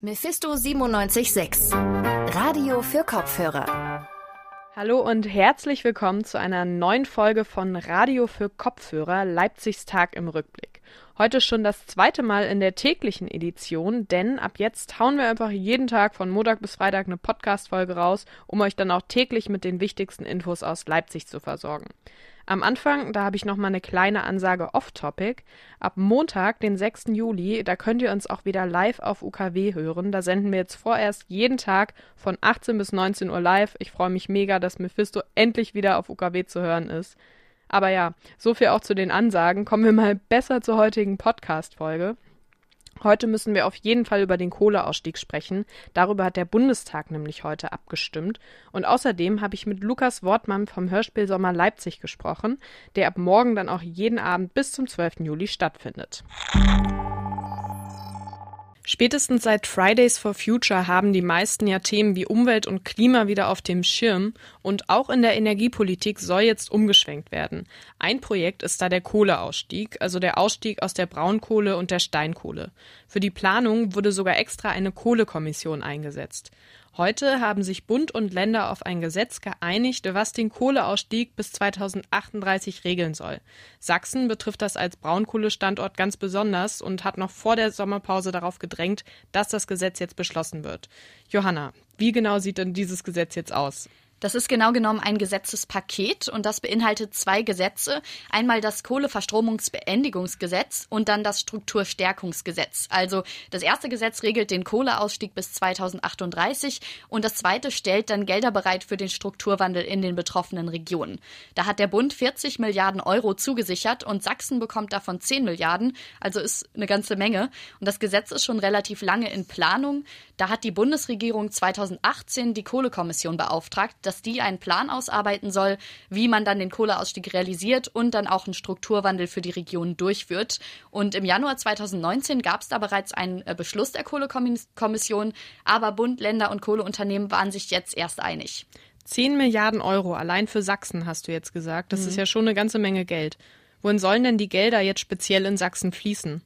Mephisto 976 Radio für Kopfhörer. Hallo und herzlich willkommen zu einer neuen Folge von Radio für Kopfhörer Leipzigs Tag im Rückblick. Heute schon das zweite Mal in der täglichen Edition, denn ab jetzt hauen wir einfach jeden Tag von Montag bis Freitag eine Podcast-Folge raus, um euch dann auch täglich mit den wichtigsten Infos aus Leipzig zu versorgen. Am Anfang, da habe ich noch mal eine kleine Ansage off-topic. Ab Montag, den 6. Juli, da könnt ihr uns auch wieder live auf UKW hören. Da senden wir jetzt vorerst jeden Tag von 18 bis 19 Uhr live. Ich freue mich mega, dass Mephisto endlich wieder auf UKW zu hören ist. Aber ja, so viel auch zu den Ansagen. Kommen wir mal besser zur heutigen Podcast-Folge. Heute müssen wir auf jeden Fall über den Kohleausstieg sprechen. Darüber hat der Bundestag nämlich heute abgestimmt. Und außerdem habe ich mit Lukas Wortmann vom Hörspiel Sommer Leipzig gesprochen, der ab morgen dann auch jeden Abend bis zum 12. Juli stattfindet. Spätestens seit Fridays for Future haben die meisten ja Themen wie Umwelt und Klima wieder auf dem Schirm und auch in der Energiepolitik soll jetzt umgeschwenkt werden. Ein Projekt ist da der Kohleausstieg, also der Ausstieg aus der Braunkohle und der Steinkohle. Für die Planung wurde sogar extra eine Kohlekommission eingesetzt. Heute haben sich Bund und Länder auf ein Gesetz geeinigt, was den Kohleausstieg bis 2038 regeln soll. Sachsen betrifft das als Braunkohlestandort ganz besonders und hat noch vor der Sommerpause darauf gedrängt, dass das Gesetz jetzt beschlossen wird. Johanna, wie genau sieht denn dieses Gesetz jetzt aus? Das ist genau genommen ein Gesetzespaket und das beinhaltet zwei Gesetze. Einmal das Kohleverstromungsbeendigungsgesetz und dann das Strukturstärkungsgesetz. Also das erste Gesetz regelt den Kohleausstieg bis 2038 und das zweite stellt dann Gelder bereit für den Strukturwandel in den betroffenen Regionen. Da hat der Bund 40 Milliarden Euro zugesichert und Sachsen bekommt davon 10 Milliarden, also ist eine ganze Menge. Und das Gesetz ist schon relativ lange in Planung. Da hat die Bundesregierung 2018 die Kohlekommission beauftragt, dass die einen Plan ausarbeiten soll, wie man dann den Kohleausstieg realisiert und dann auch einen Strukturwandel für die Region durchführt. Und im Januar 2019 gab es da bereits einen äh, Beschluss der Kohlekommission, aber Bund, Länder und Kohleunternehmen waren sich jetzt erst einig. 10 Milliarden Euro allein für Sachsen, hast du jetzt gesagt. Das mhm. ist ja schon eine ganze Menge Geld. Wohin sollen denn die Gelder jetzt speziell in Sachsen fließen?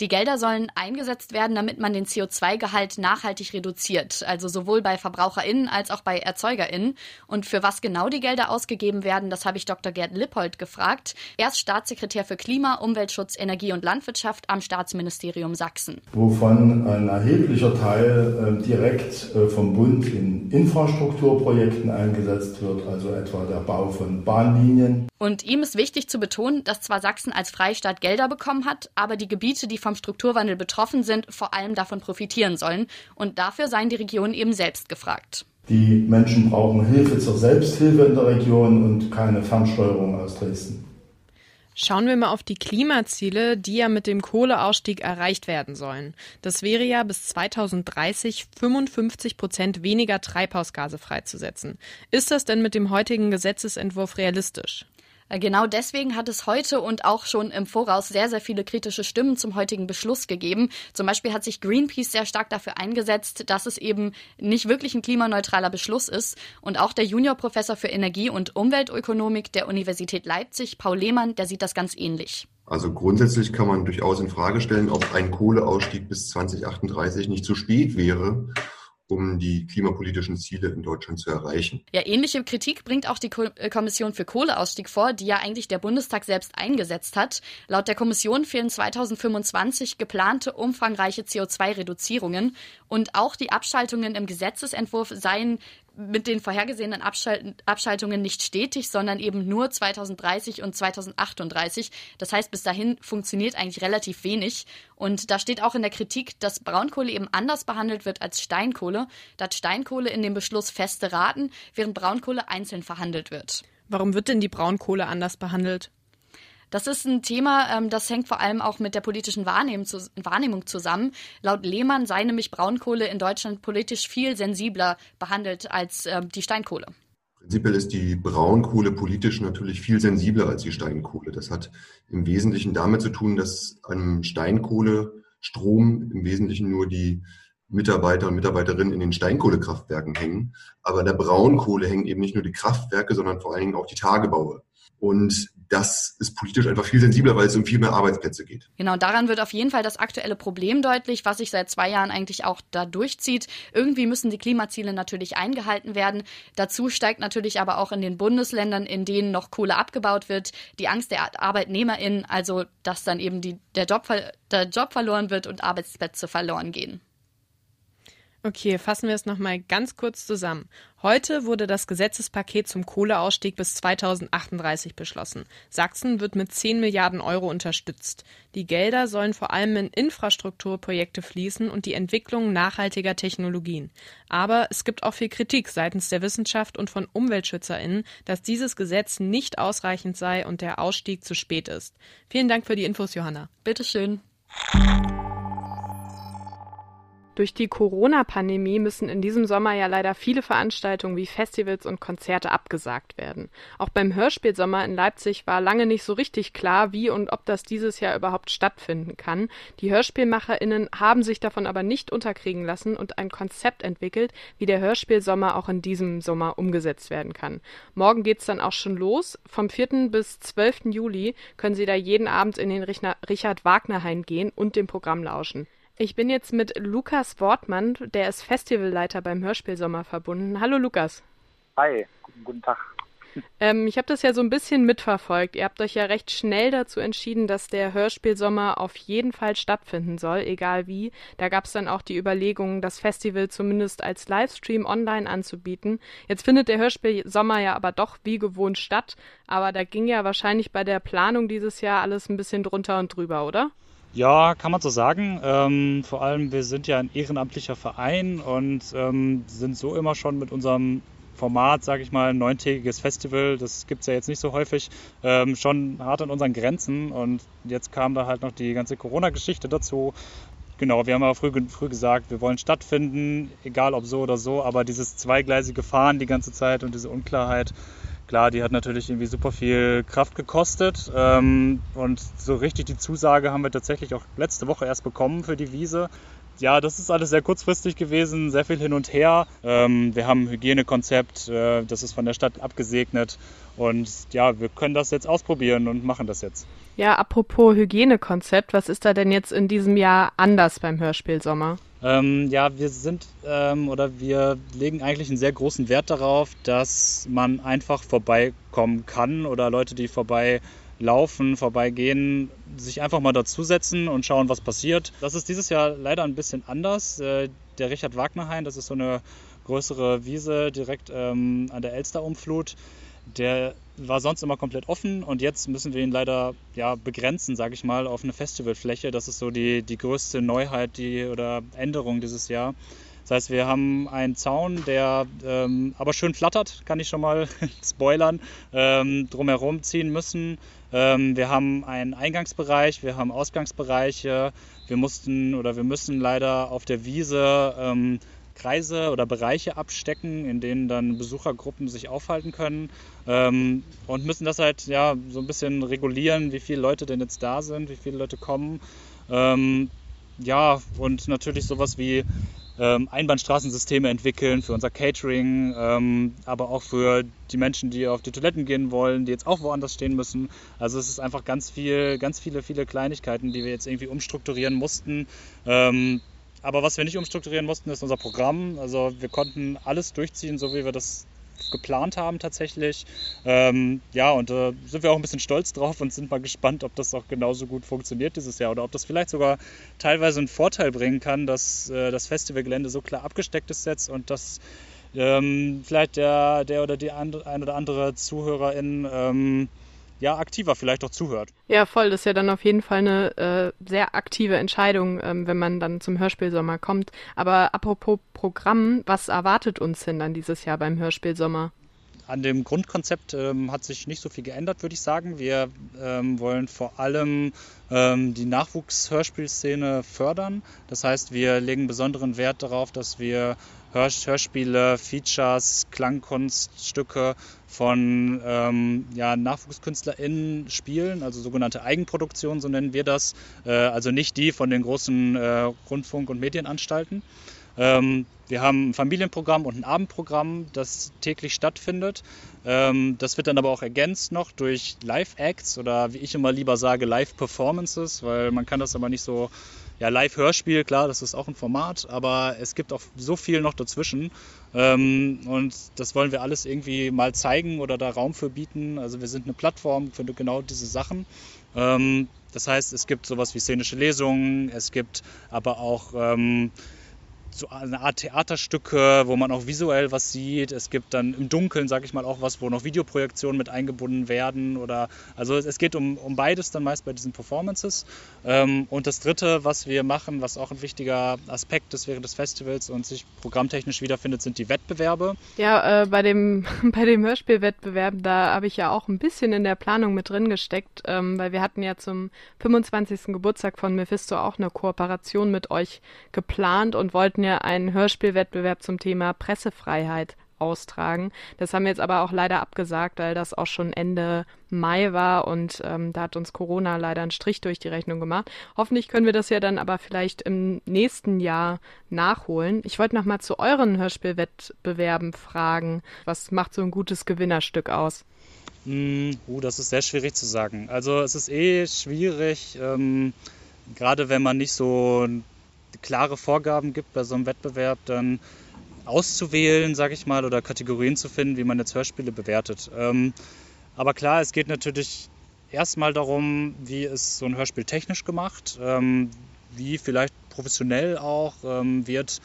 Die Gelder sollen eingesetzt werden, damit man den CO2-Gehalt nachhaltig reduziert, also sowohl bei VerbraucherInnen als auch bei ErzeugerInnen. Und für was genau die Gelder ausgegeben werden, das habe ich Dr. Gerd Lippold gefragt. Er ist Staatssekretär für Klima, Umweltschutz, Energie und Landwirtschaft am Staatsministerium Sachsen. Wovon ein erheblicher Teil äh, direkt äh, vom Bund in Infrastrukturprojekten eingesetzt wird, also etwa der Bau von Bahnlinien. Und ihm ist wichtig zu betonen, dass zwar Sachsen als Freistaat Gelder bekommen hat, aber die Gebiete, die vom Strukturwandel betroffen sind, vor allem davon profitieren sollen. Und dafür seien die Regionen eben selbst gefragt. Die Menschen brauchen Hilfe zur Selbsthilfe in der Region und keine Fernsteuerung aus Dresden. Schauen wir mal auf die Klimaziele, die ja mit dem Kohleausstieg erreicht werden sollen. Das wäre ja bis 2030 55 Prozent weniger Treibhausgase freizusetzen. Ist das denn mit dem heutigen Gesetzesentwurf realistisch? Äh, genau deswegen hat es heute und auch schon im Voraus sehr, sehr viele kritische Stimmen zum heutigen Beschluss gegeben. Zum Beispiel hat sich Greenpeace sehr stark dafür eingesetzt, dass es eben nicht wirklich ein klimaneutraler Beschluss ist. Und auch der Juniorprofessor für Energie- und Umweltökonomik der Universität Leipzig, Paul Lehmann, der sieht das ganz ähnlich. Also grundsätzlich kann man durchaus in Frage stellen, ob ein Kohleausstieg bis 2038 nicht zu spät wäre um die klimapolitischen Ziele in Deutschland zu erreichen. Ja, ähnliche Kritik bringt auch die äh, Kommission für Kohleausstieg vor, die ja eigentlich der Bundestag selbst eingesetzt hat. Laut der Kommission fehlen 2025 geplante umfangreiche CO2-Reduzierungen und auch die Abschaltungen im Gesetzesentwurf seien mit den vorhergesehenen Abschal Abschaltungen nicht stetig, sondern eben nur 2030 und 2038. Das heißt, bis dahin funktioniert eigentlich relativ wenig. Und da steht auch in der Kritik, dass Braunkohle eben anders behandelt wird als Steinkohle. Da hat Steinkohle in dem Beschluss feste Raten, während Braunkohle einzeln verhandelt wird. Warum wird denn die Braunkohle anders behandelt? Das ist ein Thema, ähm, das hängt vor allem auch mit der politischen Wahrnehmung zusammen. Laut Lehmann sei nämlich Braunkohle in Deutschland politisch viel sensibler behandelt als ähm, die Steinkohle. Prinzipiell ist die Braunkohle politisch natürlich viel sensibler als die Steinkohle. Das hat im Wesentlichen damit zu tun, dass an Steinkohlestrom im Wesentlichen nur die Mitarbeiter und Mitarbeiterinnen in den Steinkohlekraftwerken hängen. Aber an der Braunkohle hängen eben nicht nur die Kraftwerke, sondern vor allen Dingen auch die Tagebaue. Und das ist politisch einfach viel sensibler, weil es um viel mehr Arbeitsplätze geht. Genau, daran wird auf jeden Fall das aktuelle Problem deutlich, was sich seit zwei Jahren eigentlich auch da durchzieht. Irgendwie müssen die Klimaziele natürlich eingehalten werden. Dazu steigt natürlich aber auch in den Bundesländern, in denen noch Kohle abgebaut wird, die Angst der ArbeitnehmerInnen, also dass dann eben die, der, Job, der Job verloren wird und Arbeitsplätze verloren gehen. Okay, fassen wir es nochmal ganz kurz zusammen. Heute wurde das Gesetzespaket zum Kohleausstieg bis 2038 beschlossen. Sachsen wird mit 10 Milliarden Euro unterstützt. Die Gelder sollen vor allem in Infrastrukturprojekte fließen und die Entwicklung nachhaltiger Technologien. Aber es gibt auch viel Kritik seitens der Wissenschaft und von UmweltschützerInnen, dass dieses Gesetz nicht ausreichend sei und der Ausstieg zu spät ist. Vielen Dank für die Infos, Johanna. Bitteschön. Durch die Corona-Pandemie müssen in diesem Sommer ja leider viele Veranstaltungen wie Festivals und Konzerte abgesagt werden. Auch beim Hörspielsommer in Leipzig war lange nicht so richtig klar, wie und ob das dieses Jahr überhaupt stattfinden kann. Die HörspielmacherInnen haben sich davon aber nicht unterkriegen lassen und ein Konzept entwickelt, wie der Hörspielsommer auch in diesem Sommer umgesetzt werden kann. Morgen geht's dann auch schon los. Vom 4. bis 12. Juli können Sie da jeden Abend in den Richard Wagner Hain gehen und dem Programm lauschen. Ich bin jetzt mit Lukas Wortmann, der ist Festivalleiter beim Hörspielsommer verbunden. Hallo Lukas. Hi, guten, Tag. Ähm, ich habe das ja so ein bisschen mitverfolgt. Ihr habt euch ja recht schnell dazu entschieden, dass der Hörspielsommer auf jeden Fall stattfinden soll, egal wie. Da gab es dann auch die Überlegung, das Festival zumindest als Livestream online anzubieten. Jetzt findet der Hörspielsommer ja aber doch wie gewohnt statt. Aber da ging ja wahrscheinlich bei der Planung dieses Jahr alles ein bisschen drunter und drüber, oder? Ja, kann man so sagen. Ähm, vor allem, wir sind ja ein ehrenamtlicher Verein und ähm, sind so immer schon mit unserem Format, sage ich mal, ein neuntägiges Festival, das gibt es ja jetzt nicht so häufig, ähm, schon hart an unseren Grenzen. Und jetzt kam da halt noch die ganze Corona-Geschichte dazu. Genau, wir haben ja früh, früh gesagt, wir wollen stattfinden, egal ob so oder so, aber dieses zweigleisige Fahren die ganze Zeit und diese Unklarheit, Klar, die hat natürlich irgendwie super viel Kraft gekostet. Ähm, und so richtig die Zusage haben wir tatsächlich auch letzte Woche erst bekommen für die Wiese. Ja, das ist alles sehr kurzfristig gewesen, sehr viel hin und her. Ähm, wir haben ein Hygienekonzept, äh, das ist von der Stadt abgesegnet. Und ja, wir können das jetzt ausprobieren und machen das jetzt. Ja, apropos Hygienekonzept, was ist da denn jetzt in diesem Jahr anders beim Hörspielsommer? Ähm, ja, wir sind ähm, oder wir legen eigentlich einen sehr großen Wert darauf, dass man einfach vorbeikommen kann oder Leute, die vorbeilaufen, vorbeigehen, sich einfach mal dazusetzen und schauen, was passiert. Das ist dieses Jahr leider ein bisschen anders. Äh, der Richard Wagner Hain, das ist so eine größere Wiese direkt ähm, an der Elsterumflut. Der war sonst immer komplett offen und jetzt müssen wir ihn leider ja, begrenzen, sage ich mal, auf eine Festivalfläche. Das ist so die, die größte Neuheit die, oder Änderung dieses Jahr. Das heißt, wir haben einen Zaun, der ähm, aber schön flattert, kann ich schon mal spoilern, ähm, drumherum ziehen müssen. Ähm, wir haben einen Eingangsbereich, wir haben Ausgangsbereiche. Wir mussten oder wir müssen leider auf der Wiese ähm, Kreise oder Bereiche abstecken, in denen dann Besuchergruppen sich aufhalten können ähm, und müssen das halt ja so ein bisschen regulieren, wie viele Leute denn jetzt da sind, wie viele Leute kommen. Ähm, ja, und natürlich sowas wie ähm, Einbahnstraßensysteme entwickeln für unser Catering, ähm, aber auch für die Menschen, die auf die Toiletten gehen wollen, die jetzt auch woanders stehen müssen. Also es ist einfach ganz viel, ganz viele, viele Kleinigkeiten, die wir jetzt irgendwie umstrukturieren mussten. Ähm, aber was wir nicht umstrukturieren mussten, ist unser Programm. Also wir konnten alles durchziehen, so wie wir das geplant haben tatsächlich. Ähm, ja, und da äh, sind wir auch ein bisschen stolz drauf und sind mal gespannt, ob das auch genauso gut funktioniert dieses Jahr oder ob das vielleicht sogar teilweise einen Vorteil bringen kann, dass äh, das Festivalgelände so klar abgesteckt ist jetzt und dass ähm, vielleicht der, der oder die ein oder andere Zuhörerin ähm, ja, aktiver vielleicht auch zuhört. Ja, voll. Das ist ja dann auf jeden Fall eine äh, sehr aktive Entscheidung, ähm, wenn man dann zum Hörspielsommer kommt. Aber apropos Programm, was erwartet uns denn dann dieses Jahr beim Hörspielsommer? An dem Grundkonzept ähm, hat sich nicht so viel geändert, würde ich sagen. Wir ähm, wollen vor allem ähm, die Nachwuchshörspielszene fördern. Das heißt, wir legen besonderen Wert darauf, dass wir Hörspiele, Features, Klangkunststücke von ähm, ja, NachwuchskünstlerInnen spielen, also sogenannte Eigenproduktion, so nennen wir das. Äh, also nicht die von den großen äh, Rundfunk- und Medienanstalten. Ähm, wir haben ein Familienprogramm und ein Abendprogramm, das täglich stattfindet. Ähm, das wird dann aber auch ergänzt noch durch Live-Acts oder wie ich immer lieber sage, Live-Performances, weil man kann das aber nicht so ja, Live-Hörspiel, klar, das ist auch ein Format, aber es gibt auch so viel noch dazwischen. Ähm, und das wollen wir alles irgendwie mal zeigen oder da Raum für bieten. Also wir sind eine Plattform für genau diese Sachen. Ähm, das heißt, es gibt sowas wie szenische Lesungen, es gibt aber auch ähm, so eine Art Theaterstücke, wo man auch visuell was sieht. Es gibt dann im Dunkeln, sage ich mal, auch was, wo noch Videoprojektionen mit eingebunden werden. Oder also es geht um, um beides dann meist bei diesen Performances. Ähm, und das Dritte, was wir machen, was auch ein wichtiger Aspekt ist während des Festivals und sich programmtechnisch wiederfindet, sind die Wettbewerbe. Ja, äh, bei dem bei dem Hörspielwettbewerb, da habe ich ja auch ein bisschen in der Planung mit drin gesteckt, ähm, weil wir hatten ja zum 25. Geburtstag von Mephisto auch eine Kooperation mit euch geplant und wollten wollten ja einen Hörspielwettbewerb zum Thema Pressefreiheit austragen. Das haben wir jetzt aber auch leider abgesagt, weil das auch schon Ende Mai war und ähm, da hat uns Corona leider einen Strich durch die Rechnung gemacht. Hoffentlich können wir das ja dann aber vielleicht im nächsten Jahr nachholen. Ich wollte noch mal zu euren Hörspielwettbewerben fragen. Was macht so ein gutes Gewinnerstück aus? Mm, uh, das ist sehr schwierig zu sagen. Also es ist eh schwierig, ähm, gerade wenn man nicht so klare Vorgaben gibt bei so einem Wettbewerb, dann auszuwählen, sage ich mal, oder Kategorien zu finden, wie man jetzt Hörspiele bewertet. Ähm, aber klar, es geht natürlich erstmal darum, wie ist so ein Hörspiel technisch gemacht, ähm, wie vielleicht professionell auch ähm, wird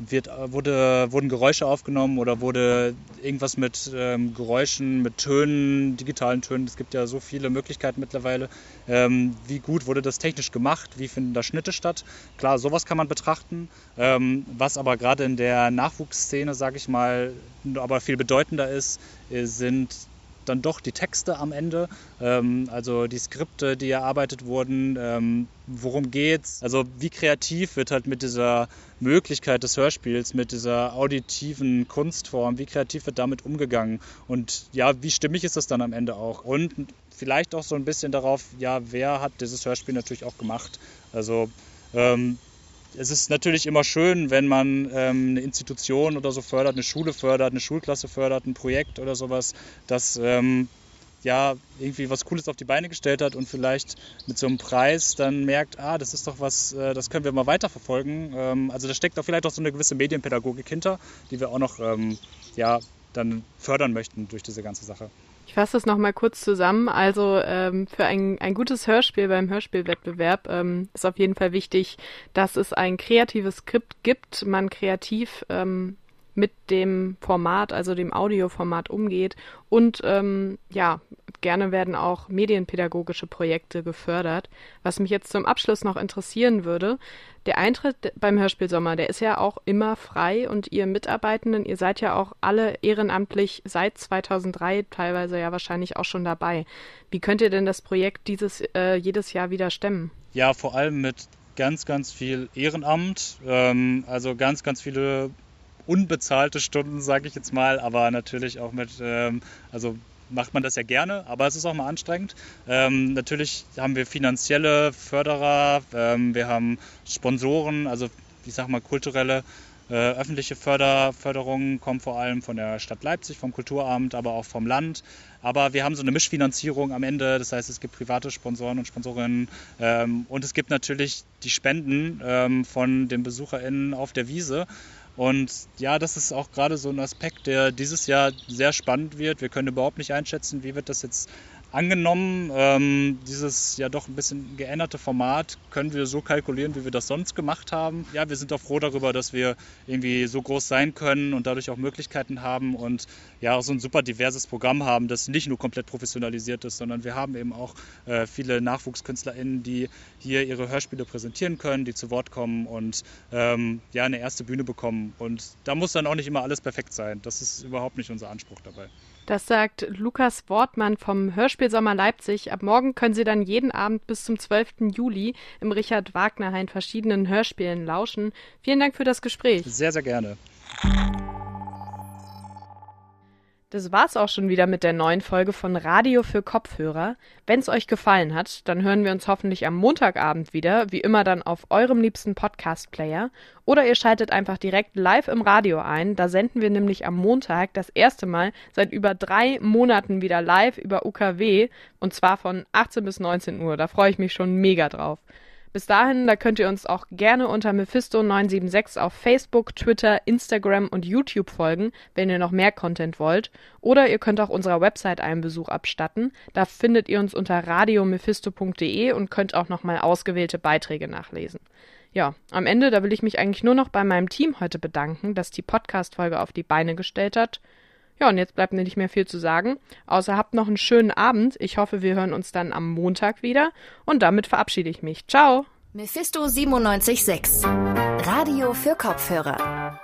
wird, äh, wurde, wurden Geräusche aufgenommen oder wurde irgendwas mit ähm, Geräuschen, mit Tönen, digitalen Tönen. Es gibt ja so viele Möglichkeiten mittlerweile. Ähm, wie gut wurde das technisch gemacht? Wie finden da Schnitte statt? Klar, sowas kann man betrachten. Ähm, was aber gerade in der Nachwuchsszene, sage ich mal, aber viel bedeutender ist, äh, sind dann doch die Texte am Ende, ähm, also die Skripte, die erarbeitet wurden, ähm, worum geht's, also wie kreativ wird halt mit dieser Möglichkeit des Hörspiels, mit dieser auditiven Kunstform, wie kreativ wird damit umgegangen? Und ja, wie stimmig ist das dann am Ende auch? Und vielleicht auch so ein bisschen darauf, ja, wer hat dieses Hörspiel natürlich auch gemacht, also ähm, es ist natürlich immer schön, wenn man ähm, eine Institution oder so fördert, eine Schule fördert, eine Schulklasse fördert, ein Projekt oder sowas, das ähm, ja irgendwie was Cooles auf die Beine gestellt hat und vielleicht mit so einem Preis dann merkt, ah, das ist doch was, äh, das können wir mal weiterverfolgen. Ähm, also da steckt auch vielleicht auch so eine gewisse Medienpädagogik hinter, die wir auch noch ähm, ja dann fördern möchten durch diese ganze Sache. Ich fasse das nochmal kurz zusammen. Also ähm, für ein, ein gutes Hörspiel beim Hörspielwettbewerb ähm, ist auf jeden Fall wichtig, dass es ein kreatives Skript gibt, man kreativ ähm, mit dem Format, also dem Audioformat umgeht und ähm, ja, gerne werden auch medienpädagogische Projekte gefördert. Was mich jetzt zum Abschluss noch interessieren würde, der Eintritt beim Hörspielsommer, der ist ja auch immer frei und ihr Mitarbeitenden, ihr seid ja auch alle ehrenamtlich seit 2003 teilweise ja wahrscheinlich auch schon dabei. Wie könnt ihr denn das Projekt dieses äh, jedes Jahr wieder stemmen? Ja, vor allem mit ganz, ganz viel Ehrenamt, ähm, also ganz, ganz viele unbezahlte Stunden, sage ich jetzt mal, aber natürlich auch mit, ähm, also macht man das ja gerne, aber es ist auch mal anstrengend. Ähm, natürlich haben wir finanzielle Förderer, ähm, wir haben Sponsoren, also ich sag mal kulturelle äh, öffentliche Förder, Förderungen kommen vor allem von der Stadt Leipzig, vom Kulturamt, aber auch vom Land. Aber wir haben so eine Mischfinanzierung am Ende, das heißt, es gibt private Sponsoren und Sponsorinnen ähm, und es gibt natürlich die Spenden ähm, von den BesucherInnen auf der Wiese. Und ja, das ist auch gerade so ein Aspekt, der dieses Jahr sehr spannend wird. Wir können überhaupt nicht einschätzen, wie wird das jetzt angenommen. Ähm, dieses ja doch ein bisschen geänderte Format können wir so kalkulieren, wie wir das sonst gemacht haben. Ja, wir sind auch froh darüber, dass wir irgendwie so groß sein können und dadurch auch Möglichkeiten haben und ja auch so ein super diverses Programm haben, das nicht nur komplett professionalisiert ist, sondern wir haben eben auch äh, viele NachwuchskünstlerInnen, die hier ihre Hörspiele präsentieren können, die zu Wort kommen und ähm, ja eine erste Bühne bekommen. Und da muss dann auch nicht immer alles perfekt sein. Das ist überhaupt nicht unser Anspruch dabei. Das sagt Lukas Wortmann vom Hörspielsommer Leipzig. Ab morgen können Sie dann jeden Abend bis zum 12. Juli im Richard Wagner Hain verschiedenen Hörspielen lauschen. Vielen Dank für das Gespräch. Sehr, sehr gerne. Das war's auch schon wieder mit der neuen Folge von Radio für Kopfhörer. Wenn's euch gefallen hat, dann hören wir uns hoffentlich am Montagabend wieder, wie immer dann auf eurem liebsten Podcast-Player. Oder ihr schaltet einfach direkt live im Radio ein. Da senden wir nämlich am Montag das erste Mal seit über drei Monaten wieder live über UKW und zwar von 18 bis 19 Uhr. Da freue ich mich schon mega drauf. Bis dahin, da könnt ihr uns auch gerne unter Mephisto976 auf Facebook, Twitter, Instagram und YouTube folgen, wenn ihr noch mehr Content wollt. Oder ihr könnt auch unserer Website einen Besuch abstatten. Da findet ihr uns unter radiomephisto.de und könnt auch nochmal ausgewählte Beiträge nachlesen. Ja, am Ende, da will ich mich eigentlich nur noch bei meinem Team heute bedanken, das die Podcast-Folge auf die Beine gestellt hat. Ja, und jetzt bleibt mir nicht mehr viel zu sagen, außer habt noch einen schönen Abend. Ich hoffe, wir hören uns dann am Montag wieder und damit verabschiede ich mich. Ciao. Mephisto 976 Radio für Kopfhörer.